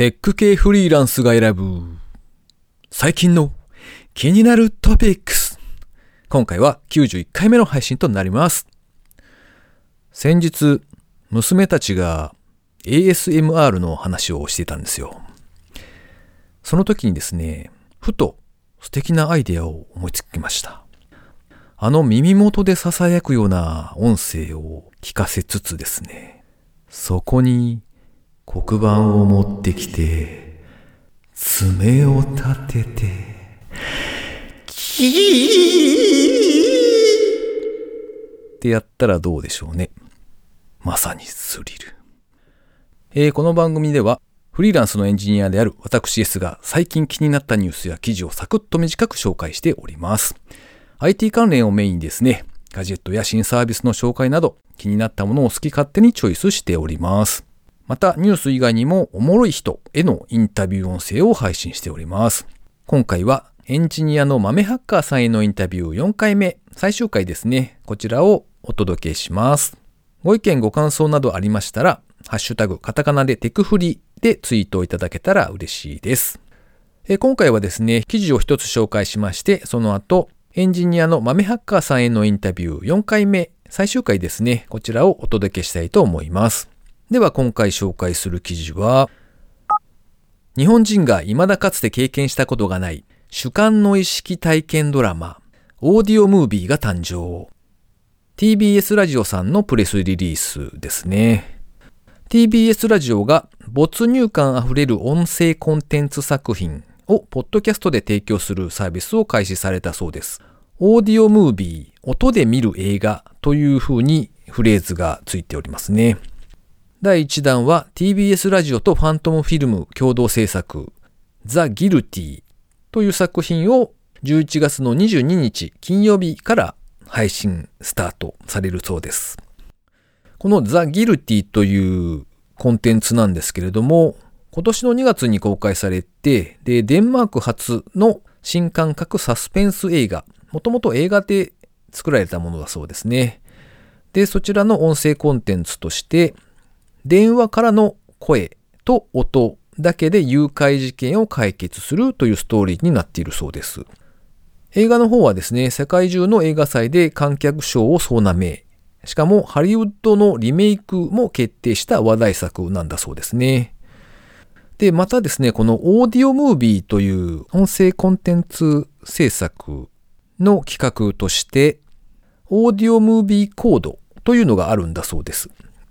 テック系フリーランスが選ぶ最近の気になるトピックス。今回は91回目の配信となります。先日、娘たちが ASMR の話をしてたんですよ。その時にですね、ふと素敵なアイデアを思いつきました。あの耳元で囁くような音声を聞かせつつですね、そこに黒板を持ってきて、爪を立てて、キーってやったらどうでしょうね。まさにスリル。えーこの番組では、フリーランスのエンジニアである私 S が最近気になったニュースや記事をサクッと短く紹介しております。IT 関連をメインにですね、ガジェットや新サービスの紹介など気になったものを好き勝手にチョイスしております。またニュース以外にもおもろい人へのインタビュー音声を配信しております。今回はエンジニアの豆ハッカーさんへのインタビュー4回目、最終回ですね。こちらをお届けします。ご意見ご感想などありましたら、ハッシュタグカタカナでテクフリでツイートをいただけたら嬉しいです。え今回はですね、記事を一つ紹介しまして、その後、エンジニアの豆ハッカーさんへのインタビュー4回目、最終回ですね、こちらをお届けしたいと思います。では今回紹介する記事は、日本人が未だかつて経験したことがない主観の意識体験ドラマ、オーディオムービーが誕生。TBS ラジオさんのプレスリリースですね。TBS ラジオが没入感あふれる音声コンテンツ作品をポッドキャストで提供するサービスを開始されたそうです。オーディオムービー、音で見る映画という風にフレーズがついておりますね。第1弾は TBS ラジオとファントムフィルム共同制作ザ・ギルティという作品を11月の22日金曜日から配信スタートされるそうです。このザ・ギルティというコンテンツなんですけれども、今年の2月に公開されて、で、デンマーク初の新感覚サスペンス映画、もともと映画で作られたものだそうですね。で、そちらの音声コンテンツとして、電話からの声と音だけで誘拐事件を解決するというストーリーになっているそうです。映画の方はですね、世界中の映画祭で観客賞を総なめ、しかもハリウッドのリメイクも決定した話題作なんだそうですね。で、またですね、このオーディオムービーという音声コンテンツ制作の企画として、オーディオムービーコードというのがあるんだそうです。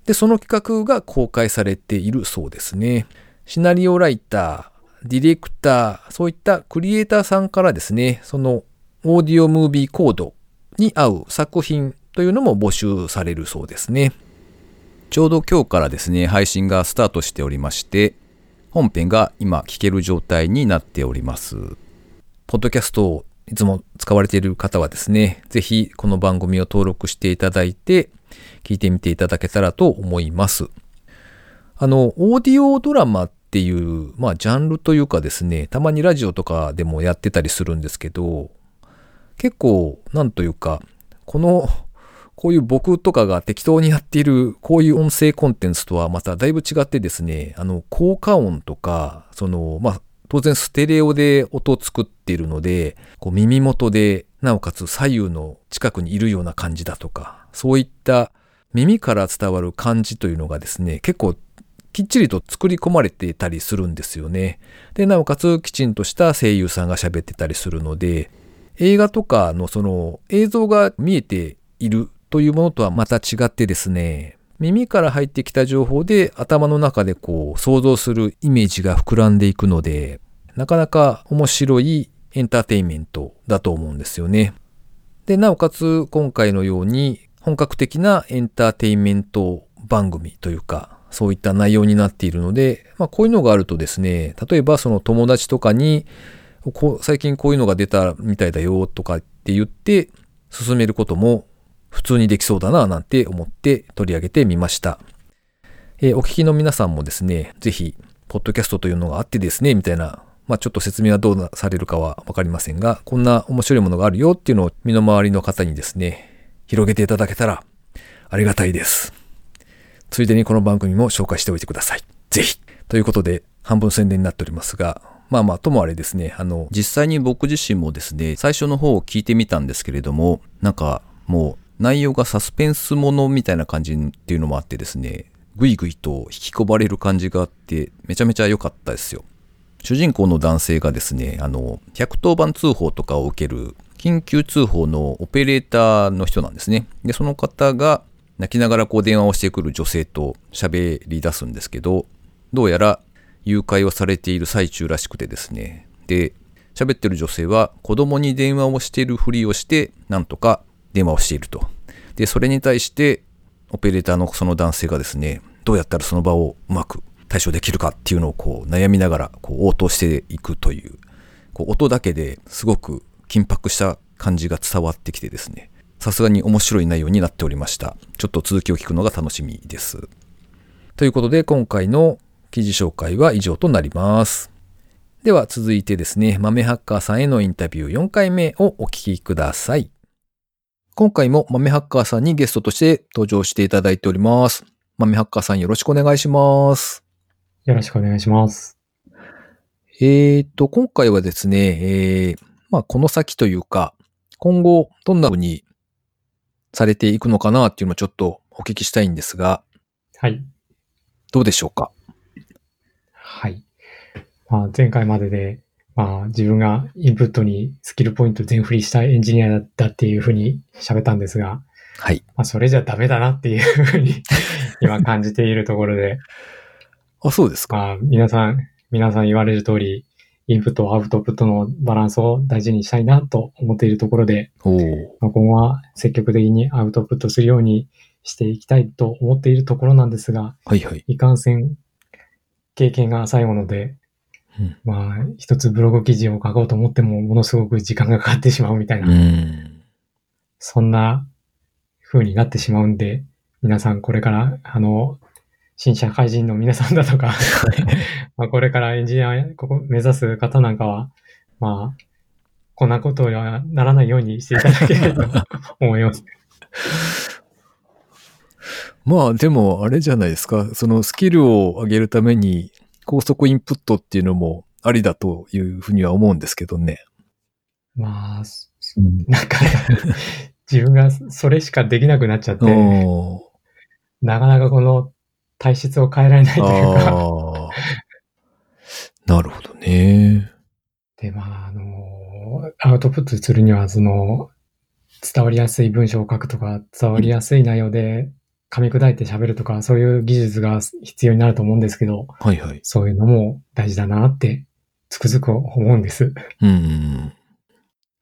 で、その企画が公開されているそうですね。シナリオライター、ディレクター、そういったクリエイターさんからですね、そのオーディオムービーコードに合う作品というのも募集されるそうですね。ちょうど今日からですね、配信がスタートしておりまして、本編が今聞ける状態になっております。ポッドキャストをいつも使われている方はですね、ぜひこの番組を登録していただいて、聞いてみていただけたらと思います。あの、オーディオドラマっていう、まあ、ジャンルというかですね、たまにラジオとかでもやってたりするんですけど、結構、なんというか、この、こういう僕とかが適当にやっている、こういう音声コンテンツとはまただいぶ違ってですね、あの、効果音とか、その、まあ、当然ステレオで音を作っているので、こう耳元で、なおかつ左右の近くにいるような感じだとか、そういった耳から伝わる感じというのがですね、結構きっちりと作り込まれていたりするんですよね。で、なおかつきちんとした声優さんが喋ってたりするので、映画とかのその映像が見えているというものとはまた違ってですね、耳から入ってきた情報で頭の中でこう想像するイメージが膨らんでいくので、なかなか面白いエンターテインメントだと思うんですよね。で、なおかつ今回のように本格的なエンターテインメント番組というか、そういった内容になっているので、まあこういうのがあるとですね、例えばその友達とかに、最近こういうのが出たみたいだよとかって言って進めることも普通にできそうだななんて思って取り上げてみました。えーお聞きの皆さんもですね、ぜひ、ポッドキャストというのがあってですね、みたいな、まあちょっと説明はどうされるかはわかりませんが、こんな面白いものがあるよっていうのを身の回りの方にですね、広げていただけたらありがたいです。ついでにこの番組も紹介しておいてください。ぜひ。ということで、半分宣伝になっておりますが、まあまあ、ともあれですね、あの、実際に僕自身もですね、最初の方を聞いてみたんですけれども、なんかもう内容がサスペンスものみたいな感じっていうのもあってですね、ぐいぐいと引き込まれる感じがあって、めちゃめちゃ良かったですよ。主人公の男性がですね、あの、110番通報とかを受ける緊急通報のオペレーターの人なんですね。で、その方が泣きながらこう電話をしてくる女性と喋り出すんですけど、どうやら誘拐をされている最中らしくてですね。で、喋ってる女性は子供に電話をしているふりをして、なんとか電話をしていると。で、それに対して、オペレーターのその男性がですね、どうやったらその場をうまく対処できるかっていうのをこう悩みながらこう応答していくという、こう音だけですごく緊迫した感じが伝わってきてですね、さすがに面白い内容になっておりました。ちょっと続きを聞くのが楽しみです。ということで今回の記事紹介は以上となります。では続いてですね、豆ハッカーさんへのインタビュー4回目をお聞きください。今回も豆ハッカーさんにゲストとして登場していただいております。豆ハッカーさんよろしくお願いします。よろしくお願いします。えーと、今回はですね、えー、まあこの先というか、今後どんな風にされていくのかなっていうのをちょっとお聞きしたいんですが、はい。どうでしょうか？はい。まあ、前回まででまあ、自分がインプットにスキルポイント全振りしたエンジニアだったっていうふうに喋ったんですが、はい。まあ、それじゃダメだなっていうふうに 今感じているところで。あ、そうですか。まあ、皆さん、皆さん言われる通り、インプット、アウトプットのバランスを大事にしたいなと思っているところで、まあ、今後は積極的にアウトプットするようにしていきたいと思っているところなんですが、はいはい。いかんせん経験が浅いもので、うん、まあ、一つブログ記事を書こうと思っても、ものすごく時間がかかってしまうみたいな、うん、そんな風になってしまうんで、皆さんこれから、あの、新社会人の皆さんだとかまあこれからエンジニアここ目指す方なんかは、まあ、こんなことにはならないようにしていただければと思います。まあでもあれじゃないですか。そのスキルを上げるために高速インプットっていうのもありだというふうには思うんですけどね。まあ、なんか 自分がそれしかできなくなっちゃって、なかなかこの体質を変えられないというかなるほどね。で、まあ、あの、アウトプットするには、その、伝わりやすい文章を書くとか、伝わりやすい内容で噛み砕いて喋るとか、そういう技術が必要になると思うんですけど、はいはい。そういうのも大事だなって、つくづく思うんです。うん。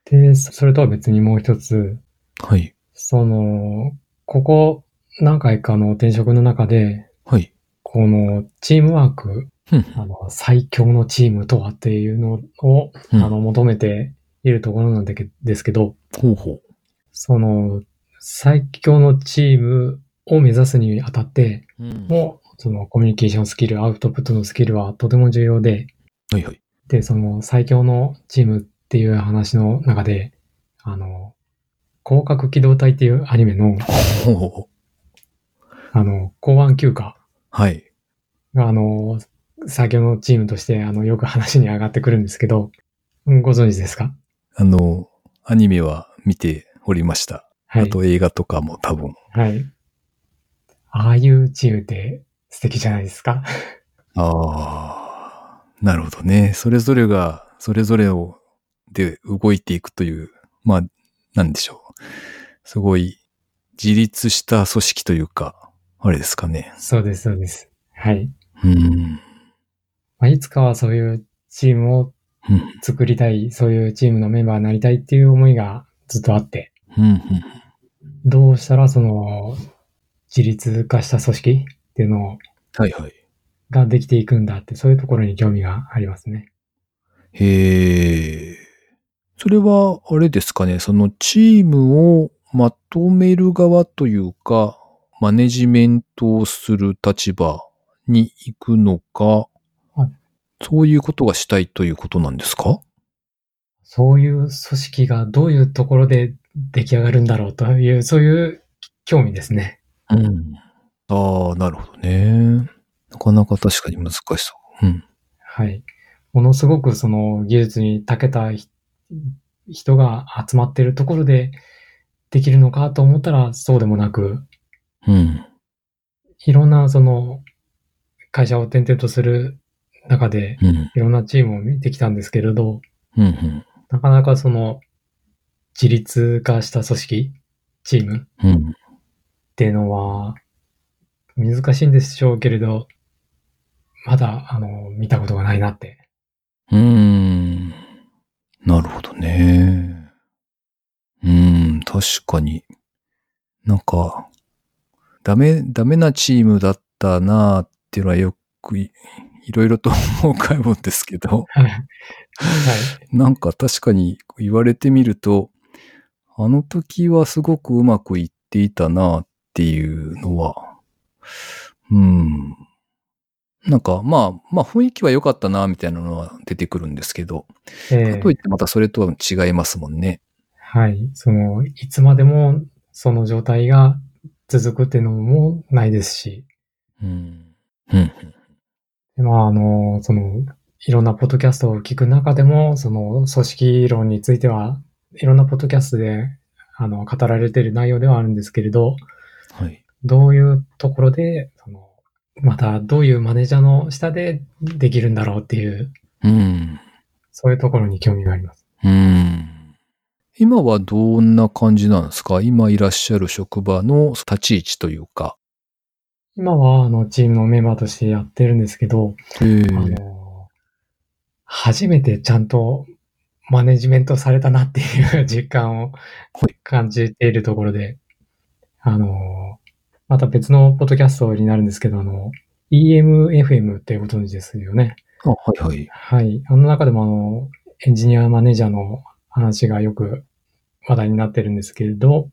で、それとは別にもう一つ、はい。その、ここ何回かの転職の中で、はい。このチームワーク、あの最強のチームとはっていうのを、あの求めているところなんですけど、ほうほう。その最強のチームを目指すにあたって、もう、そのコミュニケーションスキル、アウトプットのスキルはとても重要で、はいはい。で、その最強のチームっていう話の中で、あの、広角機動隊っていうアニメの、あの、公安休暇。はい。が、あの、最強のチームとして、あの、よく話に上がってくるんですけど、ご存知ですか？あの、アニメは見ておりました。はい、あと映画とかも多分。はい。ああいうチームって素敵じゃないですか？ああ、なるほどね。それぞれが、それぞれを、で動いていくという、まあ、なんでしょう。すごい自立した組織というか、あれですかね。そうです、そうです。はい。うん。まあ、いつかはそういうチームを作りたい、うん、そういうチームのメンバーになりたいっていう思いがずっとあって、うんうん、どうしたらその自立化した組織っていうのを、はいはい。ができていくんだって、そういうところに興味がありますね。へえ。それは、あれですかね、そのチームをまとめる側というか、マネジメントをする立場に行くのか、はい、そういうことがしたいということなんですか？そういう組織がどういうところで出来上がるんだろうという、そういう興味ですね。うん。ああ、なるほどね。なかなか確かに難しそう。うん。はい。ものすごくその技術に長けた人が集まってるところでできるのかと思ったらそうでもなく、うん。いろんなその会社を転々とする中で、いろんなチームを見てきたんですけれど、うんうん、なかなかその自立化した組織、チームっていうのは難しいんでしょうけれど、まだあの見たことがないなって。うーん。なるほどね。うん、確かに。なんか、ダメ、ダメなチームだったなっていうのはよくいろいろと思うかもですけど、はい。なんか確かに言われてみると、あの時はすごくうまくいっていたなっていうのは、うん。なんか、まあ、まあ雰囲気は良かったなみたいなのは出てくるんですけど、えー、かといってまたそれとは違いますもんね。はい。その、いつまでもその状態が続くっていうのもないですし。うん。うん。まあ、あの、その、いろんなポッドキャストを聞く中でも、その組織論については、いろんなポッドキャストで、あの、語られている内容ではあるんですけれど、はい。どういうところで、その、またどういうマネージャーの下でできるんだろうっていう、うん。そういうところに興味があります。うん。今はどんな感じなんですか？今いらっしゃる職場の立ち位置というか。今は、あの、チームのメンバーとしてやってるんですけど、あの、初めてちゃんとマネジメントされたなっていう 実感を感じているところで、あの、また別のポッドキャストになるんですけど、あの、EMFM ってご存知ですよね？あ、はいはい。はい。あの中でもあの、エンジニアマネージャーの話がよく話題になってるんですけれど、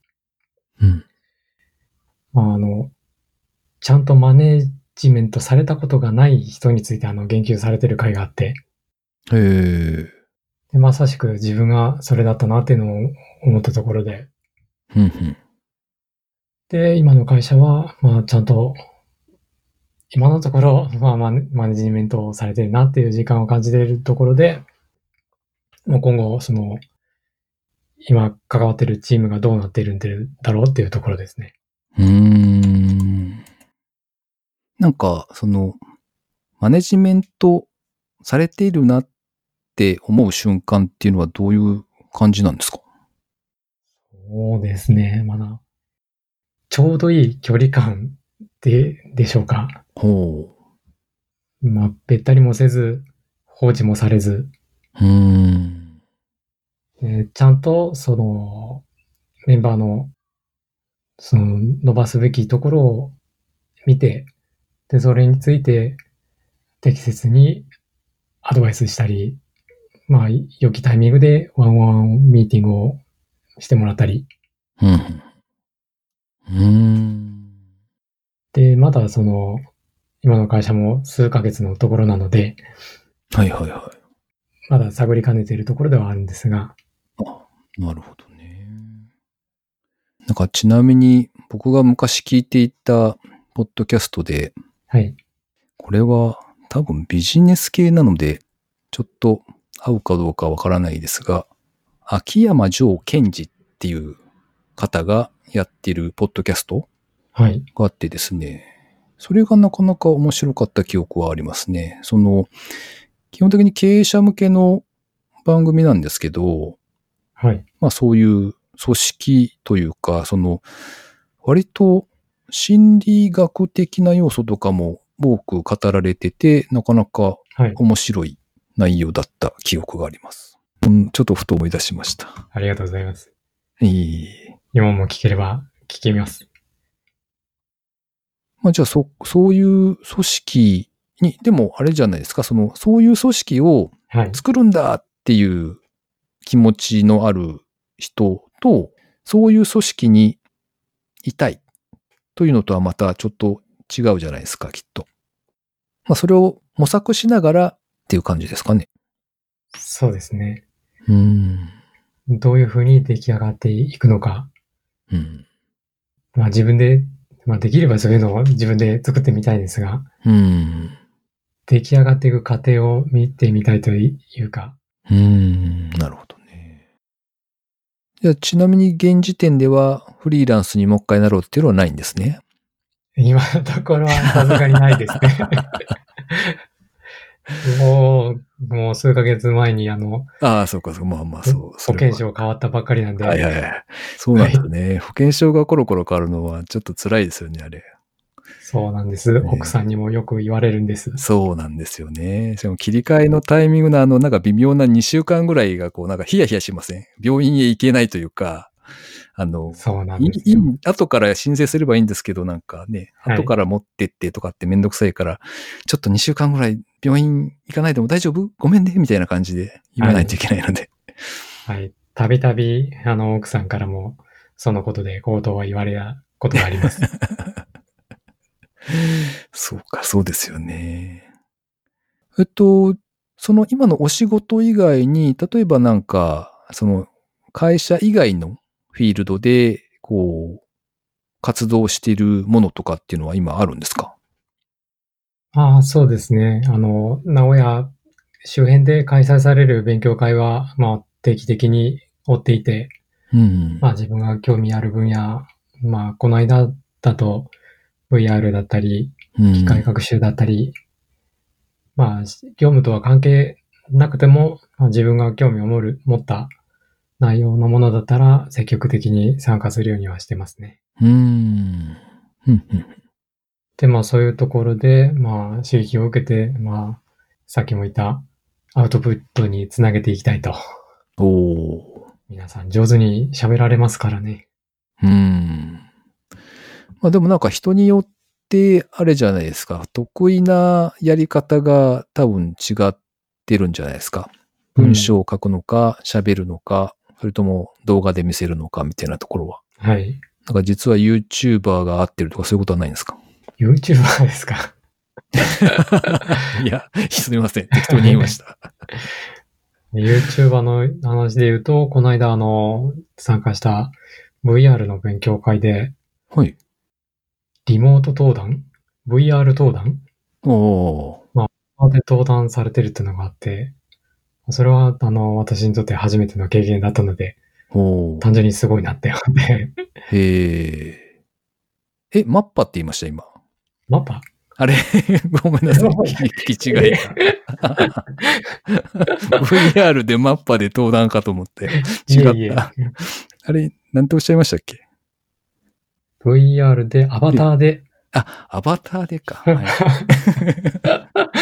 うん。まあ、あの、ちゃんとマネージメントされたことがない人についてあの言及されてる回があって。へえ。で、まさしく自分がそれだったなっていうのを思ったところで。うんうん。で、今の会社は、まあちゃんと、今のところ、まあマネマネジメントをされてるなっていう時間を感じているところで、もう今後、その、今関わってるチームがどうなっているんだろうっていうところですね。うーん。なんか、その、マネジメントされているなって思う瞬間っていうのはどういう感じなんですか？そうですね。まだ、ちょうどいい距離感で、でしょうか。ほう。まあ、べったりもせず、放置もされず。うん。えちゃんと、その、メンバーの、その、伸ばすべきところを見て、で、それについて適切にアドバイスしたり、まあ、良きタイミングでワンワンミーティングをしてもらったり。うん。うん。で、まだその、今の会社も数ヶ月のところなので、はいはいはい。まだ探りかねているところではあるんですが。あ、なるほどね。なんかちなみに僕が昔聞いていたポッドキャストで、はい。これは多分ビジネス系なので、ちょっと合うかどうかわからないですが、秋山城賢治っていう方がやっているポッドキャストがあってですね、はい、それがなかなか面白かった記憶はありますね。その、基本的に経営者向けの番組なんですけど、はい。まあそういう組織というか、その、割と心理学的な要素とかも多く語られてて、なかなか面白い内容だった記憶があります。はい、うん、ちょっとふと思い出しました。ありがとうございます。いい。今も聞ければ聞けます。まあじゃあそ、そういう組織に、でもあれじゃないですか、その、そういう組織を作るんだっていう気持ちのある人と、はい、そういう組織にいたいというのとはまたちょっと違うじゃないですか、きっと。まあ、それを模索しながらっていう感じですかね。そうですね。うん。どういうふうに出来上がっていくのか。うん。まあ自分で、まあできればそういうのを自分で作ってみたいですが。うん。出来上がっていく過程を見てみたいというか。うーん、なるほどね。じゃあ、ちなみに現時点ではフリーランスにもう一回なろうっていうのはないんですね。今のところはさすがにないですね。もう、もう数ヶ月前にあの、ああ、そうか、そうか、まあまあ、そう。保険証変わったばっかりなんで。はいはいはい。そうなんですね。保険証がコロコロ変わるのはちょっと辛いですよね、あれ。そうなんです。ね、奥さんにもよく言われるんです。そうなんですよね。しかも切り替えのタイミングのあの、なんか微妙な2週間ぐらいがこう、なんかヒヤヒヤしません？病院へ行けないというか、あの、そうなんですよ。後から申請すればいいんですけど、なんかね、後から持ってってとかってめんどくさいから、はい、ちょっと2週間ぐらい病院行かないでも大丈夫？ごめんねみたいな感じで言わないといけないので。はい。たびたび、あの、奥さんからも、そのことで口頭は言われたことがあります。そうか、そうですよね。えっと、その今のお仕事以外に、例えばなんか、その会社以外のフィールドで、こう、活動しているものとかっていうのは今あるんですか？ああ、そうですね。あの、名古屋周辺で開催される勉強会は、まあ、定期的に追っていて、うん、まあ自分が興味ある分野、まあこの間だと VR だったり、機械学習だったり、うん、まあ業務とは関係なくても、まあ、自分が興味を持る、持った内容のものだったら積極的に参加するようにはしてますね。うん。で、まあそういうところで、まあ刺激を受けて、まあさっきも言ったアウトプットにつなげていきたいと。お皆さん上手に喋られますからね。うん。まあでもなんか人によってあれじゃないですか。得意なやり方が多分違ってるんじゃないですか。文章を書くのか、喋、るのか、それとも動画で見せるのかみたいなところは。はい。なんか実は YouTuber が合ってるとかそういうことはないんですか ?YouTuber ですか？いや、すみません。適当に言いました。YouTuber の話で言うと、この間あの、参加した VR の勉強会で、はい。リモート登壇 ?VR 登壇？おまあ、で登壇されてるっていうのがあって、それは、あの、私にとって初めての経験だったので、単純にすごいなって思って。へえ。え、マッパって言いました、今？マッパ？あれ？ごめんなさい。聞き違いが。VR でマッパで登壇かと思って。違った。いえいえあれ、なんておっしゃいましたっけ？?VR で、アバターで。あ、アバターでか。はい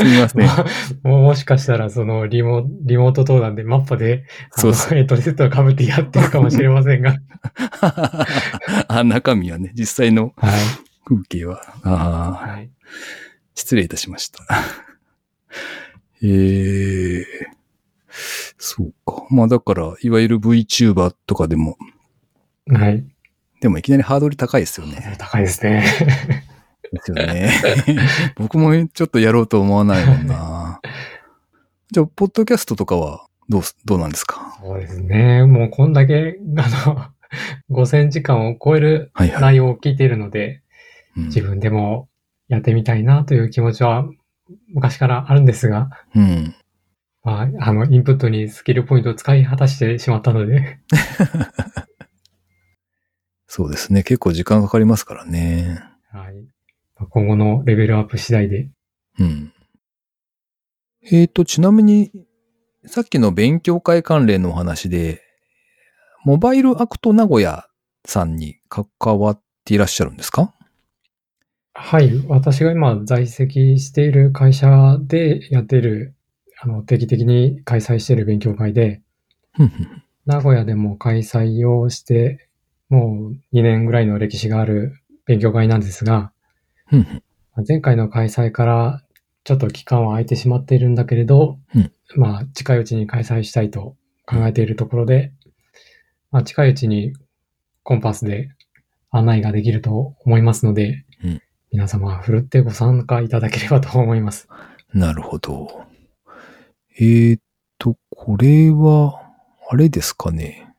すみません。ももしかしたら、そのリモ、リモート登壇でマッパで、そうそう。えっと、セットを被ってやってるかもしれませんが。あ、中身はね、実際の風景は。ああ、はい、失礼いたしました。ええー、そうか。まあだから、いわゆる VTuber とかでも。はい。でもいきなりハードル高いですよね。高いですね。ですよね。僕もちょっとやろうと思わないもんな。じゃあ、ポッドキャストとかはどう、どうなんですか？そうですね。もうこんだけ、あの、5000時間を超える内容を聞いているので、はいはいうん、自分でもやってみたいなという気持ちは昔からあるんですが、うん。まあ、あの、インプットにスキルポイントを使い果たしてしまったので。そうですね。結構時間かかりますからね。はい。今後のレベルアップ次第で。うん。えっ、ー、と、ちなみに、さっきの勉強会関連のお話で、モバイルアクト名古屋さんに関わっていらっしゃるんですか？はい。私が今在籍している会社でやっている、あの、定期的に開催している勉強会で、名古屋でも開催をして、もう2年ぐらいの歴史がある勉強会なんですが、前回の開催からちょっと期間は空いてしまっているんだけれど、うん、まあ、近いうちに開催したいと考えているところで、まあ、近いうちにコンパスで案内ができると思いますので、うん、皆様、ふるってご参加いただければと思います。なるほど。えー、っと、これは、あれですかね。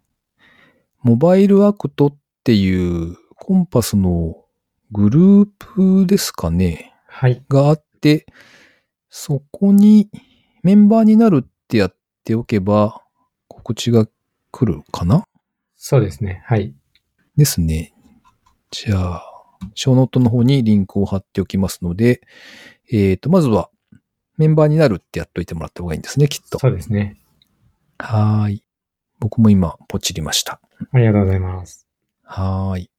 モバイルアクトっていう connpass のグループですかね。はい。があって、そこにメンバーになるってやっておけば、告知が来るかな？そうですね。はい。ですね。じゃあ、ショーノートの方にリンクを貼っておきますので、えっ、と、まずはメンバーになるってやっといてもらった方がいいんですね、きっと。そうですね。はーい。僕も今、ポチりました。ありがとうございます。はーい。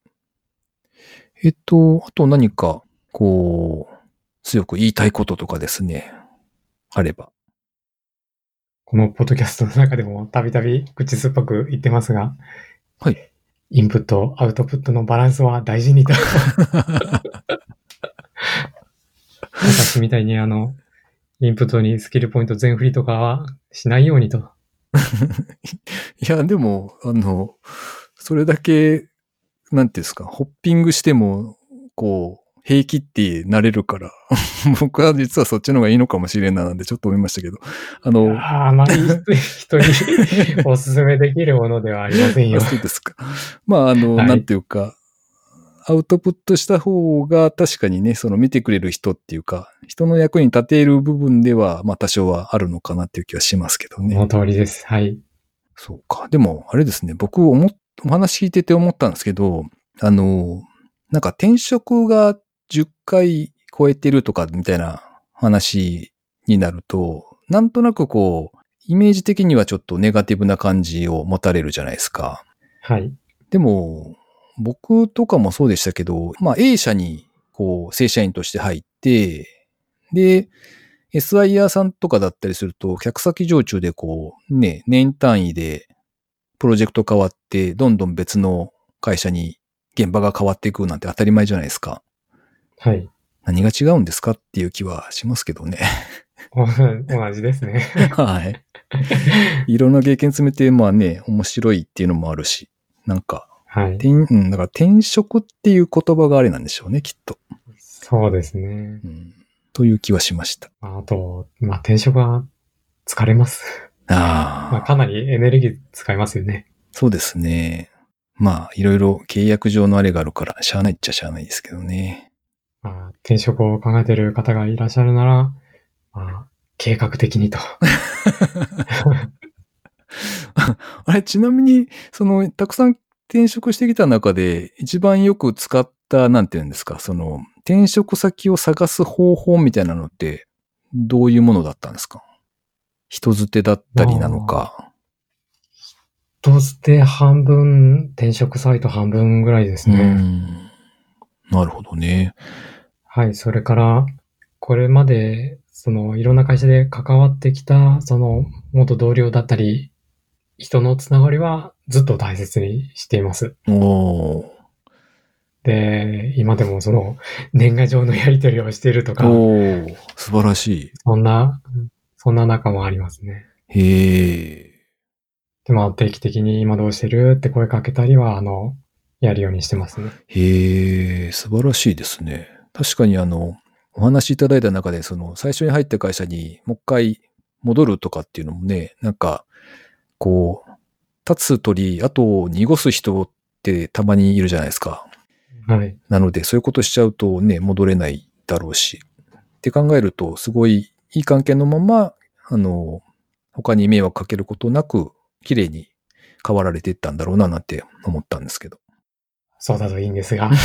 えっと、あと何か、こう、強く言いたいこととかですね、あれば。このポッドキャストの中でもたびたび口酸っぱく言ってますが、はい。インプット、アウトプットのバランスは大事にと。私みたいにあの、インプットにスキルポイント全振りとかはしないようにと。いや、でも、あの、それだけ、なんていうんですか、ホッピングしても、こう、平気ってなれるから、僕は実はそっちの方がいいのかもしれんななんでちょっと思いましたけど、あの、あまり人に おすすめできるものではありませんよあ。そうですか。まあ、あの、はいなんていうか、アウトプットした方が確かにね、その見てくれる人っていうか、人の役に立てる部分では、まあ多少はあるのかなっていう気はしますけどね。その通りです。はい。そうか。でも、あれですね、僕お話聞いてて思ったんですけど、あの、なんか転職が10回超えてるとかみたいな話になると、なんとなくこう、イメージ的にはちょっとネガティブな感じを持たれるじゃないですか。はい。でも、僕とかもそうでしたけど、まあ A 社にこう正社員として入って、で、SIR さんとかだったりすると、客先常駐でこう、ね、年単位でプロジェクト変わって、どんどん別の会社に現場が変わっていくなんて当たり前じゃないですか。はい。何が違うんですかっていう気はしますけどね。お 同じですね。はい。いろんな経験詰めて、まあね、面白いっていうのもあるし、なんか、はい。転うん、だから転職っていう言葉があれなんでしょうね、きっと。そうですね。うん、という気はしました。あと、まあ、転職は疲れます。ああ、まあ、かなりエネルギー使いますよね。そうですね。まあ、いろいろ契約上のあれがあるから、しゃあないっちゃしゃあないですけどね。まあ、転職を考えている方がいらっしゃるなら、まあ、計画的にと。あれ、ちなみに、その、たくさん転職してきた中で、一番よく使った、なんていうんですか、その、転職先を探す方法みたいなのって、どういうものだったんですか？人づてだったりなのか。として半分、転職サイト半分ぐらいですうね。ん。なるほどね。はい、それから、これまで、その、いろんな会社で関わってきた、その、元同僚だったり、人のつながりはずっと大切にしています。おー。で、今でもその、年賀状のやり取りをしているとか、おー。素晴らしそんな、そんな仲もありますね。い。へえ。で、まあ、定期的に今どうしてるって声かけたりは、あの、やるようにしてますね。へえ、素晴らしいですね。確かにあの、お話しいただいた中で、その、最初に入った会社にもう一回戻るとかっていうのもね、なんか、こう、立つ鳥、あと濁す人ってたまにいるじゃないですか。はい。なので、そういうことしちゃうとね、戻れないだろうし。って考えると、すごいいい関係のまま、あの、他に迷惑かけることなく、綺麗に変わられていったんだろうな、なんて思ったんですけど。そうだといいんですが。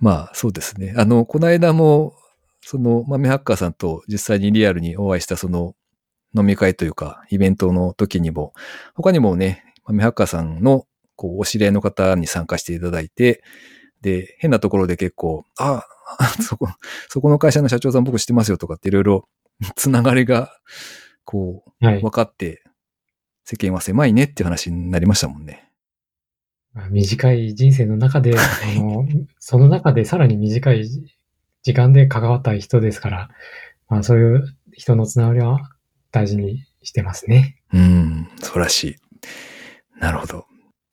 まあ、そうですね。あの、この間も、その、豆ハッカーさんと実際にリアルにお会いしたその飲み会というか、イベントの時にも、他にもね、豆ハッカーさんの、こう、お知り合いの方に参加していただいて、で、変なところで結構、あ、そこ、そこの会社の社長さん僕知ってますよとかっていろいろつながりが、こう、はい。分かって、世間は狭いねっていう話になりましたもんね。まあ短い人生の中で、あの、その中でさらに短い時間で関わった人ですから、まあそういう人のつながりは大事にしてますね。うん、素晴らしい。なるほど。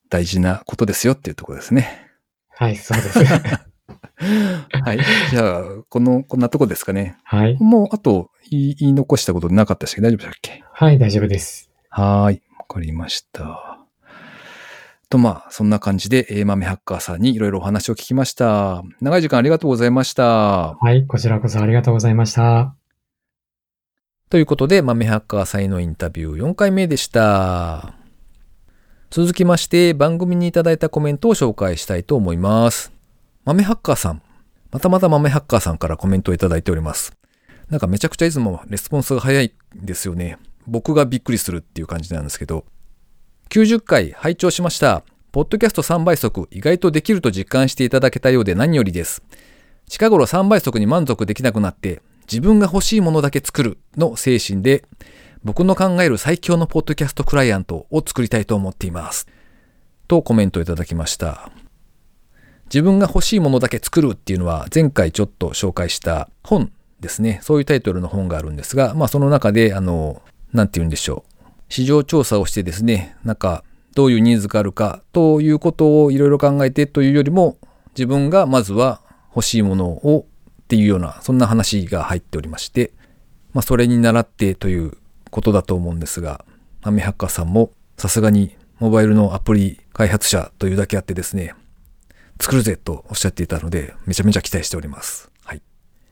大事なことですよっていうところですね。はい、そうです。はい。じゃあ、この、こんなとこですかね。はい。もう、あと、言い残したことなかったし、大丈夫だっけ？はい、大丈夫です。はーい。わかりました。とまあ、そんな感じで、えー、豆ハッカーさんにいろいろお話を聞きました。長い時間ありがとうございました。はい、こちらこそありがとうございました。ということで、豆ハッカーさんへのインタビュー4回目でした。続きまして、番組にいただいたコメントを紹介したいと思います。豆ハッカーさん。またまた豆ハッカーさんからコメントをいただいております。なんかめちゃくちゃいつもレスポンスが早いんですよね。僕がびっくりするっていう感じなんですけど。90回拝聴しました。ポッドキャスト3倍速意外とできると実感していただけたようで何よりです。近頃3倍速に満足できなくなって自分が欲しいものだけ作るの精神で僕の考える最強のポッドキャストクライアントを作りたいと思っています。とコメントいただきました。自分が欲しいものだけ作るっていうのは前回ちょっと紹介した本ですね。そういうタイトルの本があるんですが、まあその中で、あの、なんて言うんでしょう。市場調査をしてですね、なんかどういうニーズがあるかということをいろいろ考えてというよりも、自分がまずは欲しいものをっていうような、そんな話が入っておりまして、まあそれに倣ってということだと思うんですが、アメハッカーさんもさすがにモバイルのアプリ開発者というだけあってですね、作るぜとおっしゃっていたので、めちゃめちゃ期待しております。はい。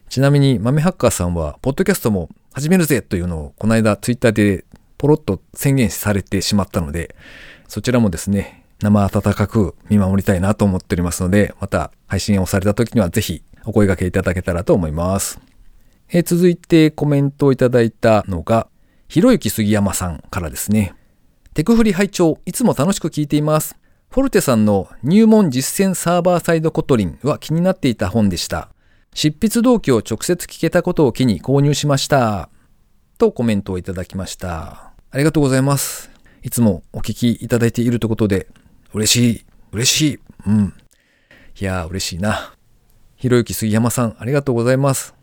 ちなみに、豆ハッカーさんは、ポッドキャストも始めるぜというのを、この間ツイッターでポロッと宣言されてしまったので、そちらもですね、生温かく見守りたいなと思っておりますので、また配信をされた時にはぜひお声掛けいただけたらと思います。え続いてコメントをいただいたのが、ひろゆき杉山さんからですね。テクフリ拝聴いつも楽しく聞いています。フォルテさんの入門実践サーバーサイドコトリンは気になっていた本でした。執筆動機を直接聞けたことを機に購入しました。とコメントをいただきました。ありがとうございます。いつもお聞きいただいているということで、嬉しい、嬉しい。うん。いやー、嬉しいな。ひろゆき杉山さん、ありがとうございます。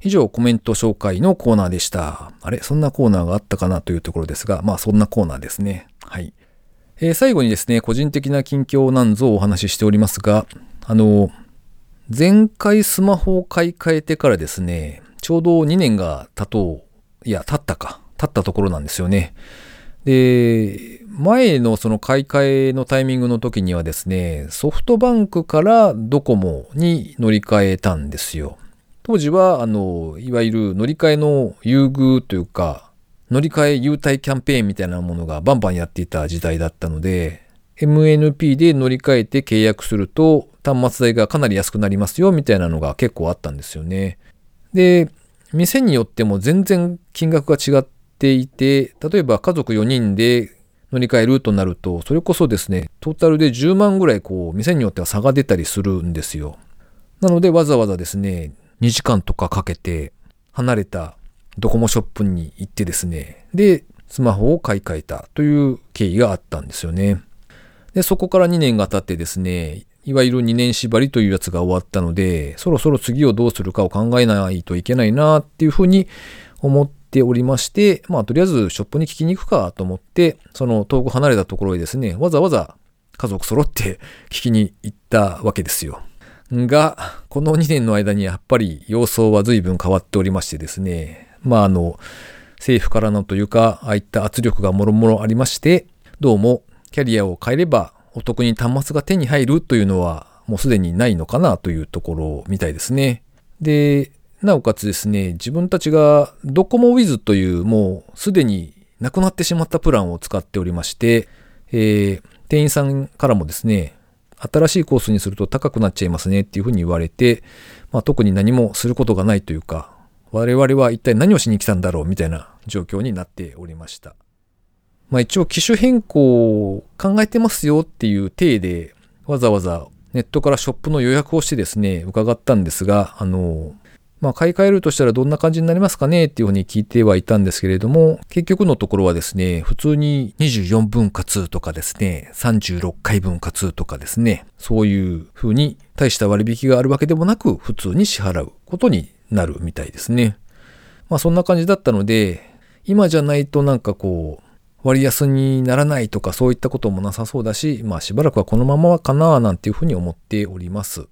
以上、コメント紹介のコーナーでした。あれ？そんなコーナーがあったかなというところですが、まあそんなコーナーですね。はい。えー、最後にですね、個人的な近況なんぞをお話ししておりますが、あの、前回スマホを買い替えてからですね、ちょうど2年が経とう、いや、経ったか、経ったところなんですよね。で、前のその買い替えのタイミングの時にはですね、ソフトバンクからドコモに乗り換えたんですよ。当時は、あの、いわゆる乗り換えの優遇というか、乗り換え優待キャンペーンみたいなものがバンバンやっていた時代だったので、MNP で乗り換えて契約すると端末代がかなり安くなりますよみたいなのが結構あったんですよね。で、店によっても全然金額が違っていて、例えば家族4人で乗り換えるとなると、それこそですね、トータルで10万ぐらいこう、店によっては差が出たりするんですよ。なのでわざわざですね、2時間とかかけて離れたドコモショップに行ってですね、で、スマホを買い替えたという経緯があったんですよね。で、そこから2年が経ってですね、いわゆる2年縛りというやつが終わったので、そろそろ次をどうするかを考えないといけないなっていうふうに思っておりまして、まあとりあえずショップに聞きに行くかと思って、その遠く離れたところへですね、わざわざ家族揃って 聞きに行ったわけですよ。が、この2年の間にやっぱり様相は随分変わっておりましてですね、まああの、政府からのというか、ああいった圧力がもろもろありまして、どうもキャリアを変えればお得に端末が手に入るというのはもうすでにないのかなというところみたいですね。で、なおかつですね、自分たちがドコモウィズというもうすでになくなってしまったプランを使っておりまして、えー、店員さんからもですね、新しいコースにすると高くなっちゃいますねっていうふうに言われて、まあ、特に何もすることがないというか、我々は一体何をしに来たんだろうみたいな状況になっておりました。まあ一応機種変更を考えてますよっていう体で、わざわざネットからショップの予約をしてですね、伺ったんですが、あの、まあ、買い替えるとしたらどんな感じになりますかねっていうふうに聞いてはいたんですけれども、結局のところはですね、普通に24分割とかですね、36回分割とかですね、そういうふうに大した割引があるわけでもなく、普通に支払うことになるみたいですね。まあそんな感じだったので、今じゃないとなんかこう、割安にならないとかそういったこともなさそうだし、まあしばらくはこのままかななんていうふうに思っております。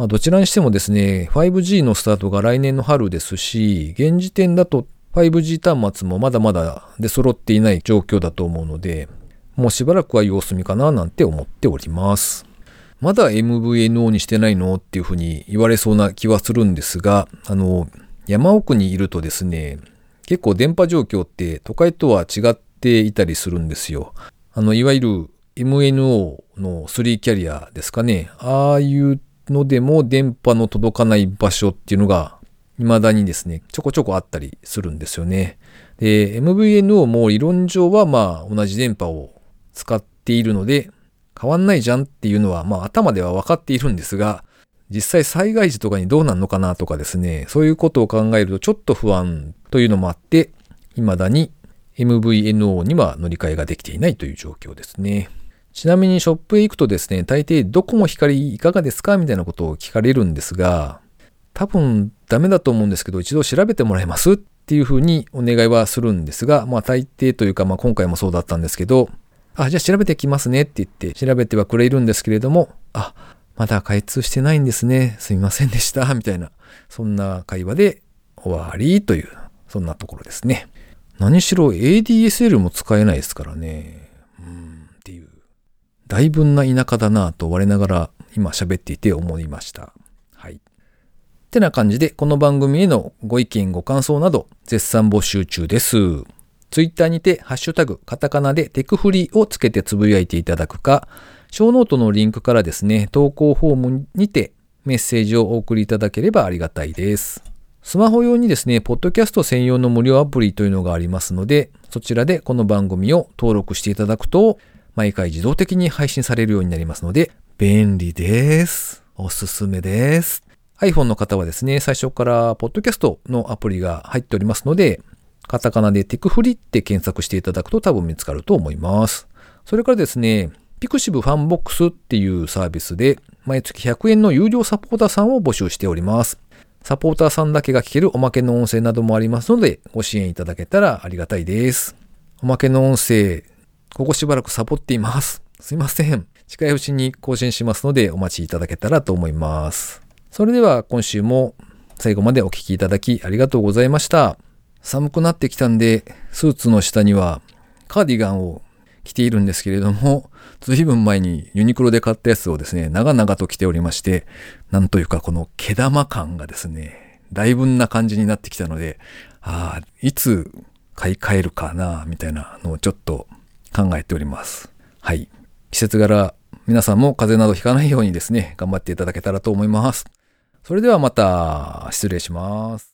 まあ、どちらにしてもですね、5G のスタートが来年の春ですし、現時点だと 5G 端末もまだまだ出揃っていない状況だと思うので、もうしばらくは様子見かななんて思っております。まだ MVNO にしてないのっていうふうに言われそうな気はするんですが、あの、山奥にいるとですね、結構電波状況って都会とは違っていたりするんですよ。あの、いわゆる MNO の3キャリアですかね。ああいうのでも電波の届かない場所っていうのが未だにですね、ちょこちょこあったりするんですよね。で、MVNO も理論上はまあ同じ電波を使っているので、変わんないじゃんっていうのは、まあ頭では分かっているんですが、実際災害時とかにどうなんのかなとかですね、そういうことを考えるとちょっと不安というのもあって、未だに MVNO には乗り換えができていないという状況ですね。ちなみにショップへ行くとですね、大抵ドコモ光いかがですかみたいなことを聞かれるんですが、多分ダメだと思うんですけど、一度調べてもらえます？っていうふうにお願いはするんですが、まあ大抵というか、まあ今回もそうだったんですけど、あ、じゃあ調べてきますねって言って調べてはくれるんですけれども、あ、まだ開通してないんですね。すみませんでした。みたいな、そんな会話で終わりという、そんなところですね。何しろ ADSL も使えないですからね。うんっていう。だいぶな田舎だなと我ながら今喋っていて思いました。はい。ってな感じで、この番組へのご意見ご感想など絶賛募集中です。ツイッターにて、ハッシュタグ、カタカナでテクフリーをつけてつぶやいていただくか、ショーノートのリンクからですね、投稿フォームにてメッセージをお送りいただければありがたいです。スマホ用にですね、ポッドキャスト専用の無料アプリというのがありますので、そちらでこの番組を登録していただくと、毎回自動的に配信されるようになりますので、便利です。おすすめです。iPhone の方はですね、最初からポッドキャストのアプリが入っておりますので、カタカナでテクフリって検索していただくと多分見つかると思います。それからですね、pixivFANBOX っていうサービスで毎月100円の有料サポーターさんを募集しております。サポーターさんだけが聞けるおまけの音声などもありますのでご支援いただけたらありがたいです。おまけの音声、ここしばらくサボっています。すいません。近いうちに更新しますのでお待ちいただけたらと思います。それでは今週も最後までお聴きいただきありがとうございました。寒くなってきたんで、スーツの下にはカーディガンを着ているんですけれども、随分前にユニクロで買ったやつをですね、長々と着ておりまして、なんというかこの毛玉感がですね、だいぶんな感じになってきたので、ああ、いつ買い替えるかな、みたいなのをちょっと考えております。はい。季節柄、皆さんも風邪などひかないようにですね、頑張っていただけたらと思います。それではまた、失礼します。